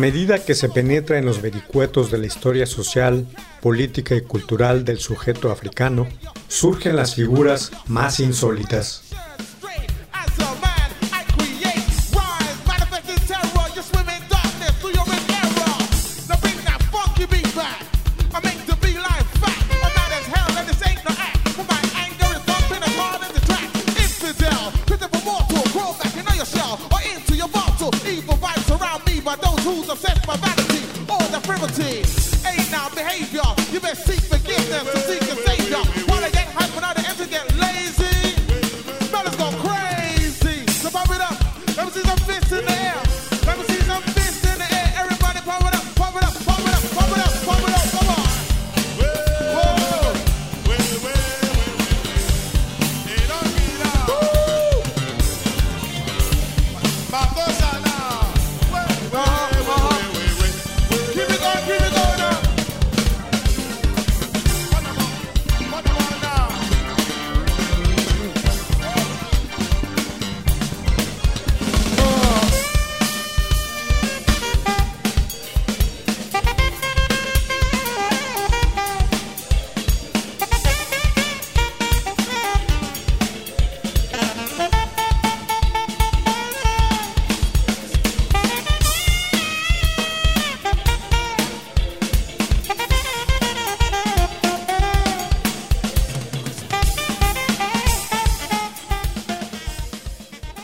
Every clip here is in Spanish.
Medida que se penetra en los vericuetos de la historia social, política y cultural del sujeto africano, surgen las figuras más insólitas. necesito.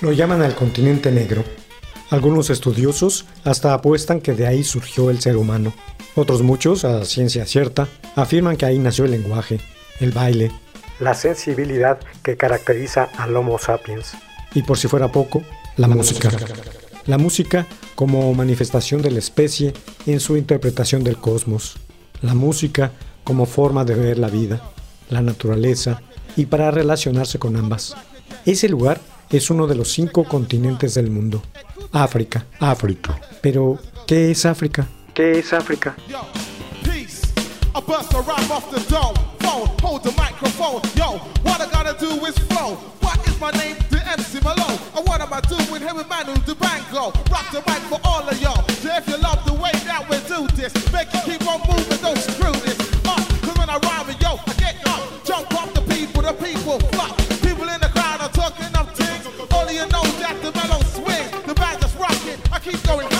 Lo llaman al continente negro. Algunos estudiosos hasta apuestan que de ahí surgió el ser humano. Otros muchos, a ciencia cierta, afirman que ahí nació el lenguaje, el baile, la sensibilidad que caracteriza al Homo sapiens. Y por si fuera poco, la, música. La música como manifestación de la especie en su interpretación del cosmos. La música como forma de ver la vida, la naturaleza y para relacionarse con ambas. Ese lugar es uno de los cinco continentes del mundo. África. África. Pero, ¿qué es África? ¿Qué es África? Keep going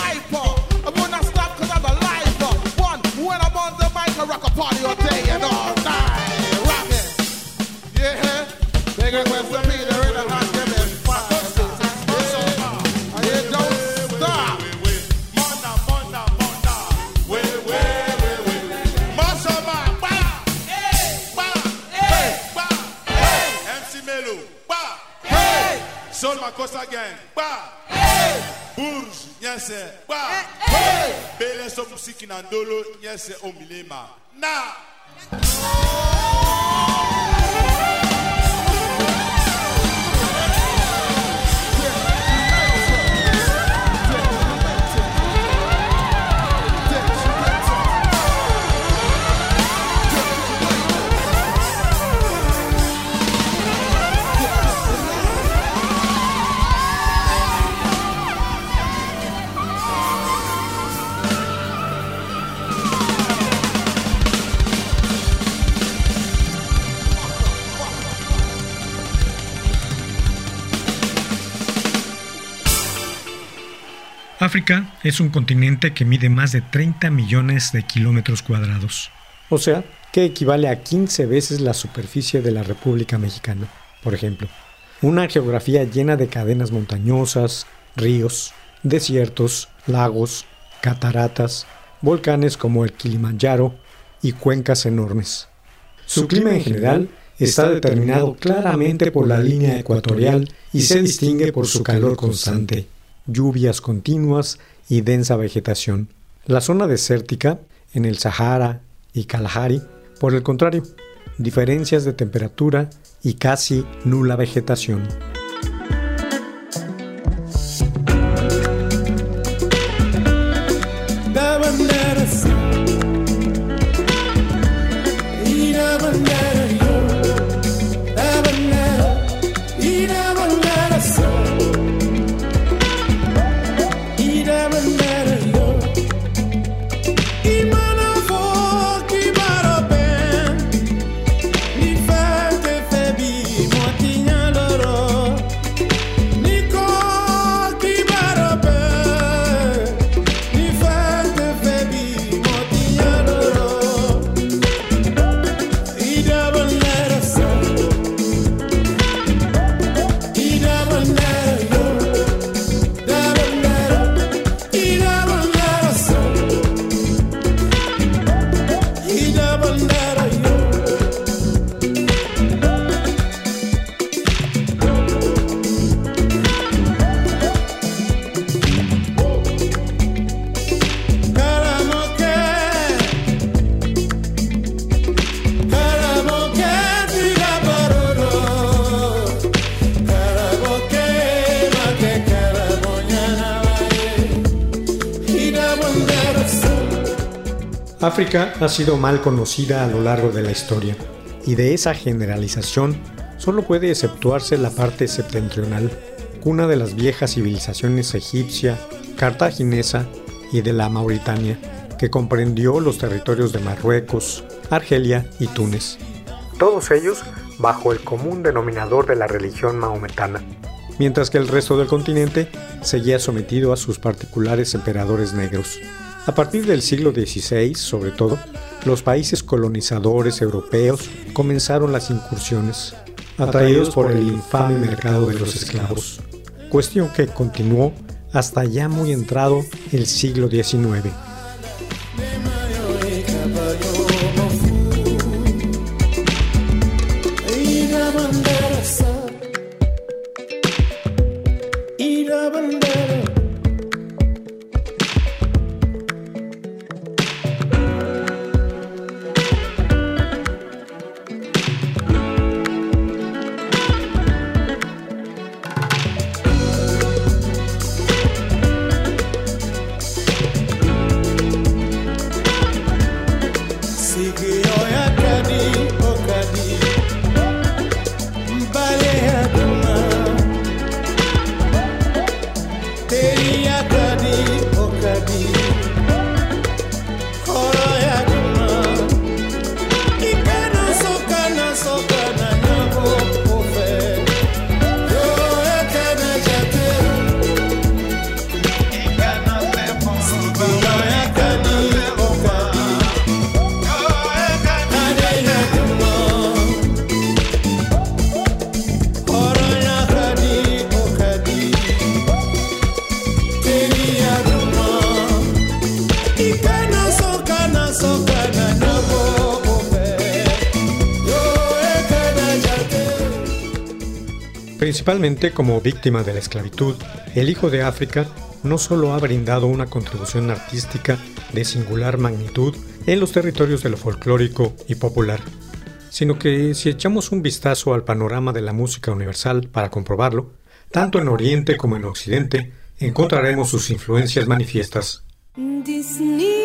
Musiki na ndolo, nyese omilema. Na. África es un continente que mide más de 30 millones de kilómetros cuadrados. O sea, que equivale a 15 veces la superficie de la República Mexicana, por ejemplo. Una geografía llena de cadenas montañosas, ríos, desiertos, lagos, cataratas, volcanes como el Kilimanjaro y cuencas enormes. Su clima en general está determinado claramente por la línea ecuatorial y se distingue por su calor constante, lluvias continuas y densa vegetación. La zona desértica, en el Sahara y Kalahari, por el contrario, diferencias de temperatura y casi nula vegetación. África ha sido mal conocida a lo largo de la historia, y de esa generalización solo puede exceptuarse la parte septentrional, cuna de las viejas civilizaciones egipcia, cartaginesa y de la Mauritania, que comprendió los territorios de Marruecos, Argelia y Túnez. Todos ellos bajo el común denominador de la religión maometana, mientras que el resto del continente seguía sometido a sus particulares emperadores negros. A partir del siglo XVI, sobre todo, los países colonizadores europeos comenzaron las incursiones, atraídos por el infame mercado de los esclavos, cuestión que continuó hasta ya muy entrado el siglo XIX. Principalmente como víctima de la esclavitud, el Hijo de África no solo ha brindado una contribución artística de singular magnitud en los territorios de lo folclórico y popular, sino que si echamos un vistazo al panorama de la música universal para comprobarlo, tanto en Oriente como en Occidente encontraremos sus influencias manifiestas. Disney.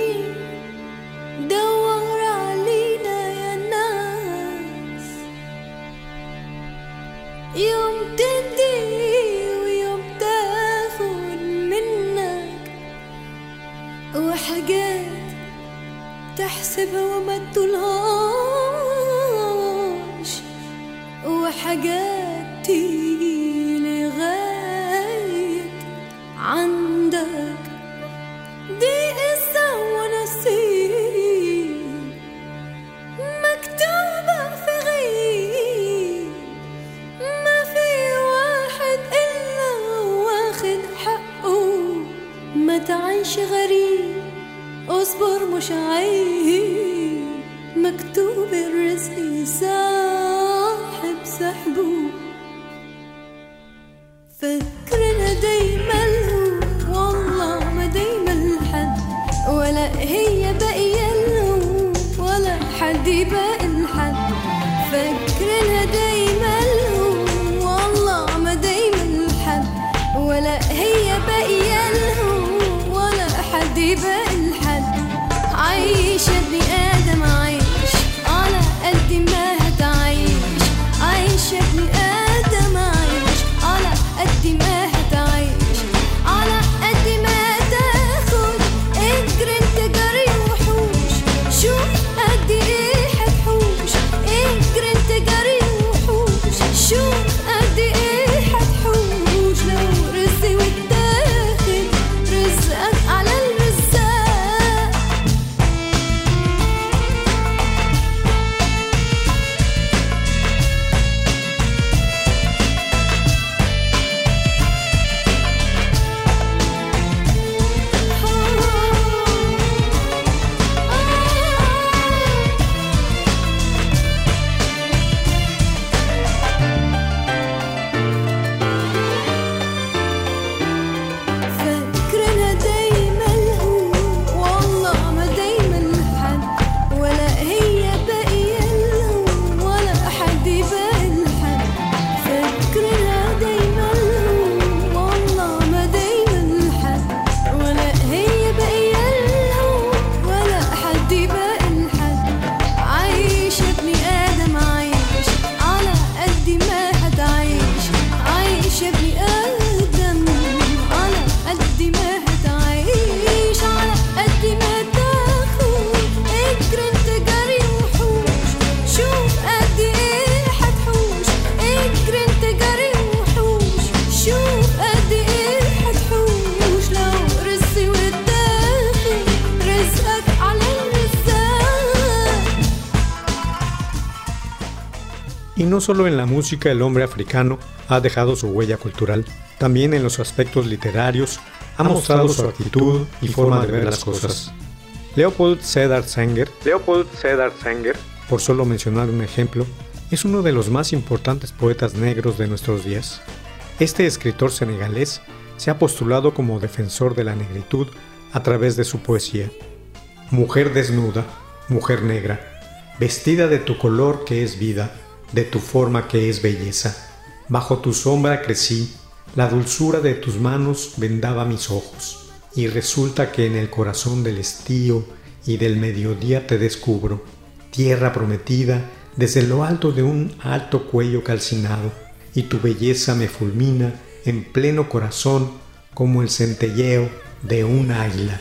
No solo en la música el hombre africano ha dejado su huella cultural, también en los aspectos literarios ha mostrado su actitud y forma de ver las cosas. Leopold Sedar Sanger, Leopold Sanger, por solo mencionar un ejemplo, es uno de los más importantes poetas negros de nuestros días. Este escritor senegalés se ha postulado como defensor de la negritud a través de su poesía. Mujer desnuda, mujer negra, vestida de tu color que es vida, de tu forma que es belleza. Bajo tu sombra crecí, la dulzura de tus manos vendaba mis ojos, y resulta que en el corazón del estío y del mediodía te descubro, tierra prometida desde lo alto de un alto cuello calcinado, y tu belleza me fulmina en pleno corazón como el centelleo de un águila.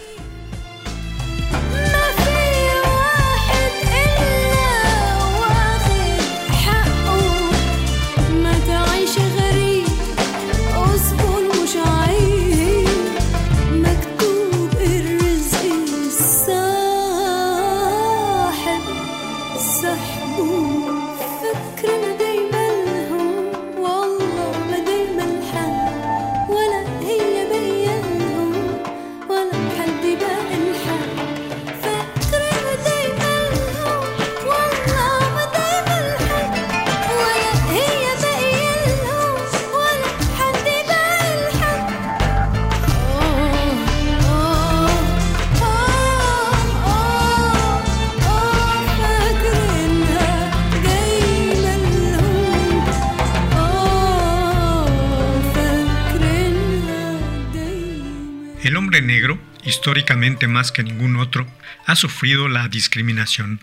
Históricamente más que ningún otro, ha sufrido la discriminación.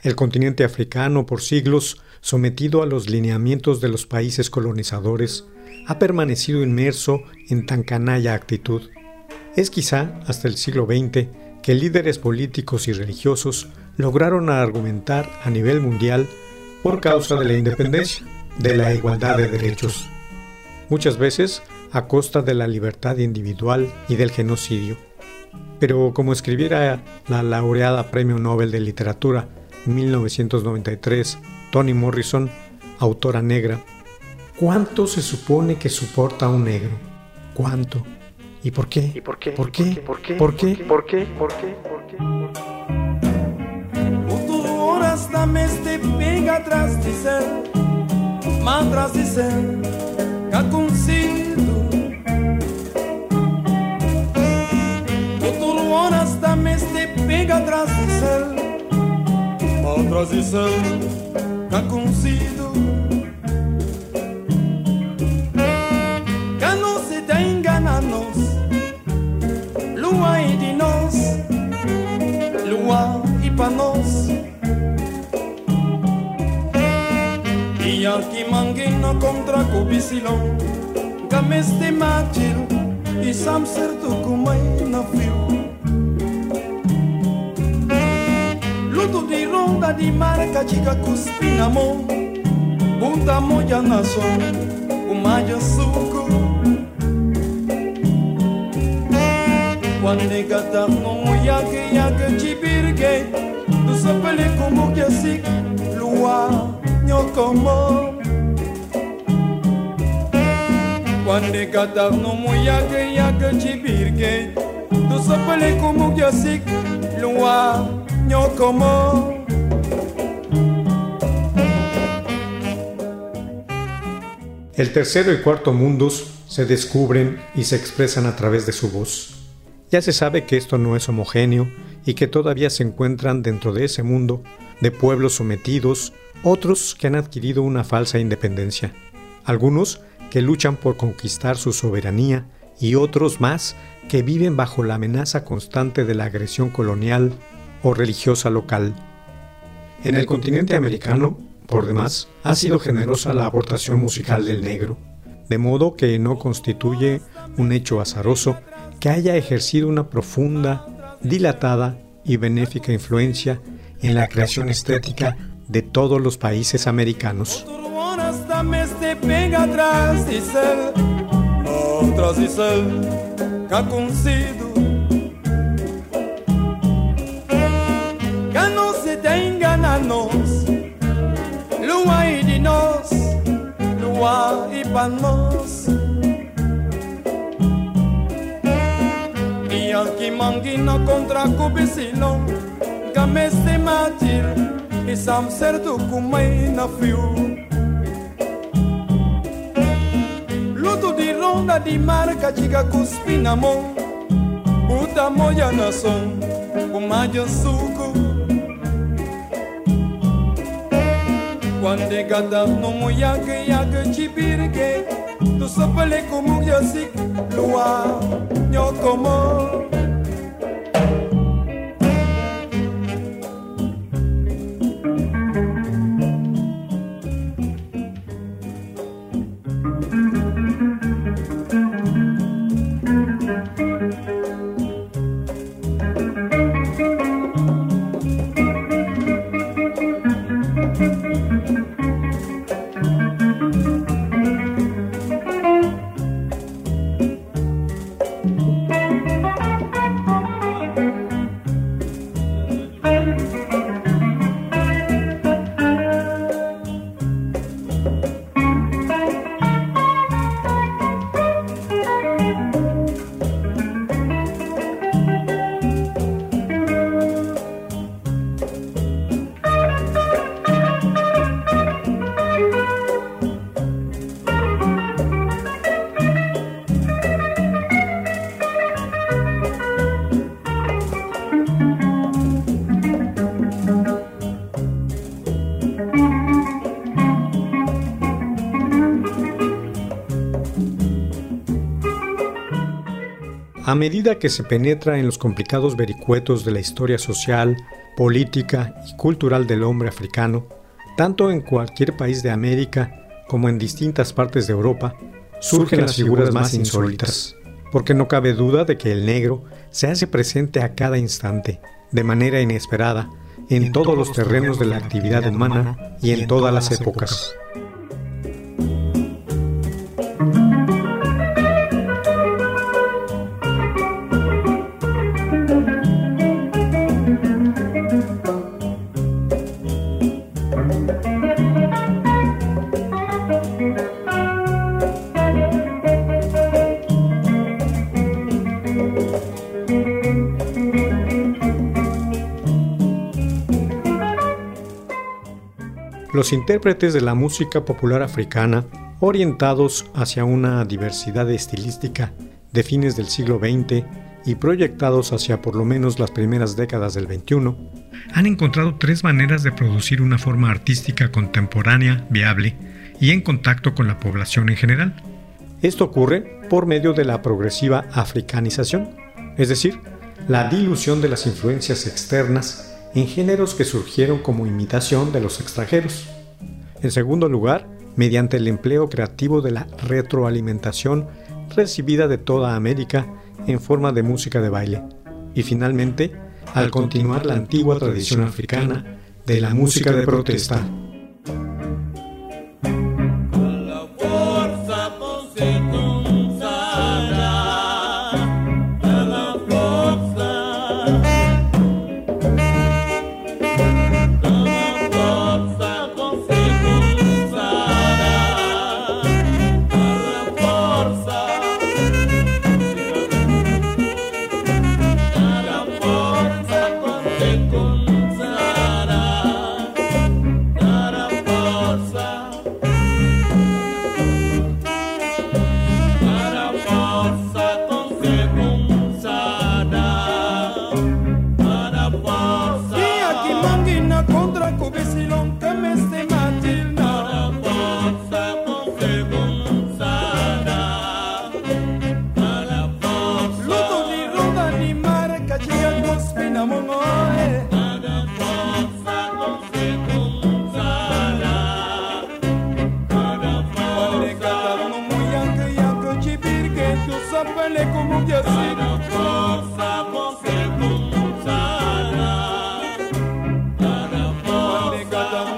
El continente africano, por siglos, sometido a los lineamientos de los países colonizadores, ha permanecido inmerso en tan canalla actitud. Es quizá hasta el siglo XX que líderes políticos y religiosos lograron argumentar a nivel mundial por causa de la independencia, de la igualdad de derechos, muchas veces a costa de la libertad individual y del genocidio. Pero como escribiera la laureada Premio Nobel de Literatura en 1993, Toni Morrison, autora negra, ¿cuánto se supone que soporta un negro? ¿Cuánto? ¿Y por qué? ¿Y por qué? ¿Por qué? ¿Por qué? ¿Por qué? ¿Por qué? ¿Por qué? ¿Por qué? Pega atrás de ser que consigo Tudo horas da meste pega atrás de céu. Mantras dicen que ha consigo Que não se te engananos Lua e de nós. Lua e para nós. E aqui manguina contra cobisilão Gameste matil E sam certo como na Mtoto di ronda di mare katika kuspinamo Bunda moja naso umaja suku Wanegata no yake yake tu sopele kumukia sik lua nyokomo Wanegata no yake yake tu sopele kumukia sik lua. nyokomo El tercero y cuarto mundos se descubren y se expresan a través de su voz. Ya se sabe que esto no es homogéneo y que todavía se encuentran dentro de ese mundo de pueblos sometidos, otros que han adquirido una falsa independencia, algunos que luchan por conquistar su soberanía y otros más que viven bajo la amenaza constante de la agresión colonial o religiosa local. En el continente americano, por demás, ha sido generosa la aportación musical del negro, de modo que no constituye un hecho azaroso que haya ejercido una profunda, dilatada y benéfica influencia en la creación estética de todos los países americanos. ananos, lua e de nós, lua e para nós. E aqui manguina contra kubisilon, gameste matir, e sam certo kumai na fio. Luto de ronda de marca diga cuspinamon Puta moia nação, uma jansu Quando é gadaf no muyag yag chibirge, Tu sopele kumug yosik Lua nyokomo A medida que se penetra en los complicados vericuetos de la historia social, política y cultural del hombre africano, tanto en cualquier país de América como en distintas partes de Europa, surgen las figuras más insólitas, porque no cabe duda de que el negro se hace presente a cada instante, de manera inesperada, en todos los terrenos de la actividad humana y en todas las épocas. Los intérpretes de la música popular africana, orientados hacia una diversidad estilística de fines del siglo XX y proyectados hacia por lo menos las primeras décadas del XXI, han encontrado tres maneras de producir una forma artística contemporánea, viable y en contacto con la población en general. Esto ocurre por medio de la progresiva africanización, es decir, la dilución de las influencias externas en géneros que surgieron como imitación de los extranjeros. En segundo lugar, mediante el empleo creativo de la retroalimentación recibida de toda América en forma de música de baile. Y finalmente, al continuar la antigua tradición africana de la música de protesta. Adam.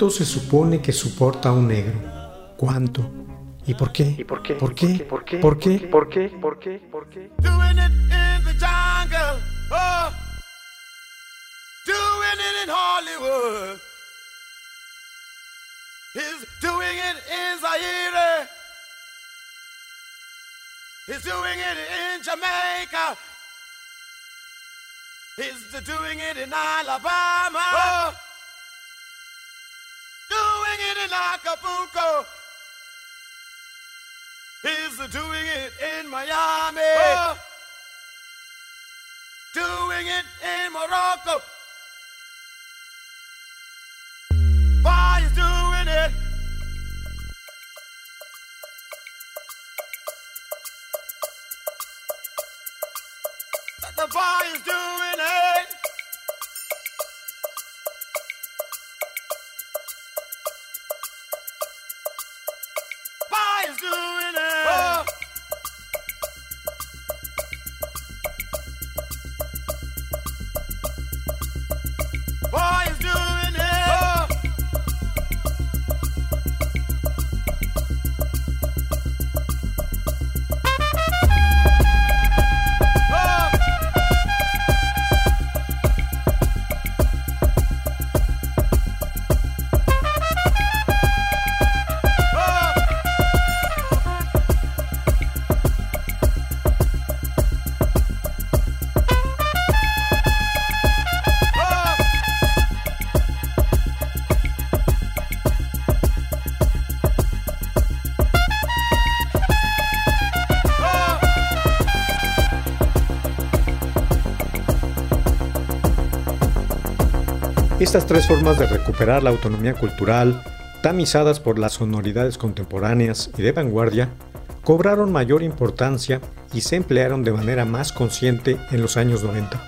¿Cuánto se supone que soporta un negro? ¿Cuánto? ¿Y por qué? ¿Y por qué? ¿Por qué? ¿Por qué? ¿Por qué? ¿Por qué? ¿Por qué? ¿Por qué? Doing it in the jungle. Oh. Doing it in Hollywood. He's doing it in Zaire. He's doing it in Jamaica. He's doing it in Alabama. Oh. It in Acapulco. He's doing it in Miami. Oh. Doing it in Morocco. Why is doing it? The boy is doing doing? Estas tres formas de recuperar la autonomía cultural, tamizadas por las sonoridades contemporáneas y de vanguardia, cobraron mayor importancia y se emplearon de manera más consciente en los años 90.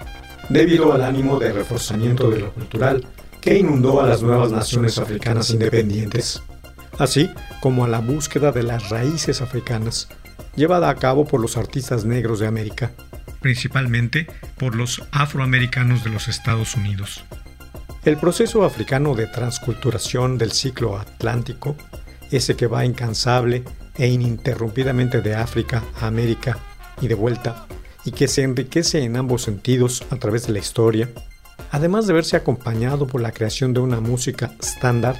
debido al ánimo de reforzamiento de lo cultural que inundó a las nuevas naciones africanas independientes, así como a la búsqueda de las raíces africanas, llevada a cabo por los artistas negros de América, principalmente por los afroamericanos de los Estados Unidos. El proceso africano de transculturación del ciclo atlántico, ese que va incansable e ininterrumpidamente de África a América y de vuelta, y que se enriquece en ambos sentidos a través de la historia, además de verse acompañado por la creación de una música estándar,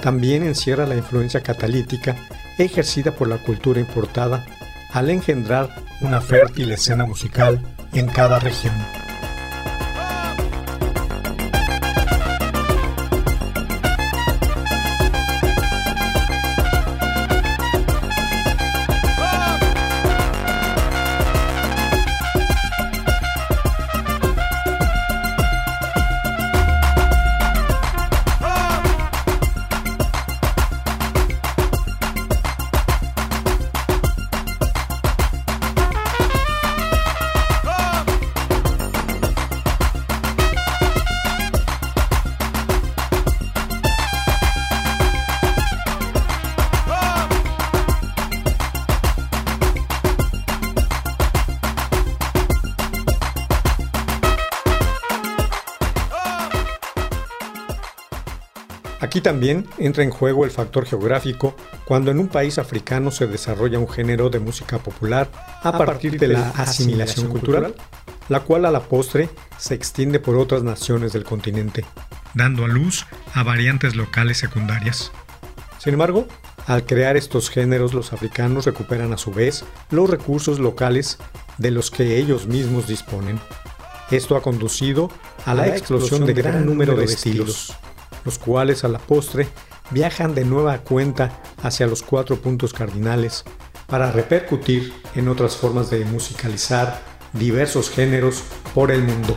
también encierra la influencia catalítica ejercida por la cultura importada al engendrar una fértil escena musical en cada región. También entra en juego el factor geográfico cuando en un país africano se desarrolla un género de música popular a partir de la asimilación cultural, la cual a la postre se extiende por otras naciones del continente, dando a luz a variantes locales secundarias. Sin embargo, al crear estos géneros los africanos recuperan a su vez los recursos locales de los que ellos mismos disponen. Esto ha conducido a la explosión de gran número de estilos los cuales a la postre viajan de nueva cuenta hacia los cuatro puntos cardinales para repercutir en otras formas de musicalizar diversos géneros por el mundo.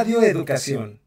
Radio Educación.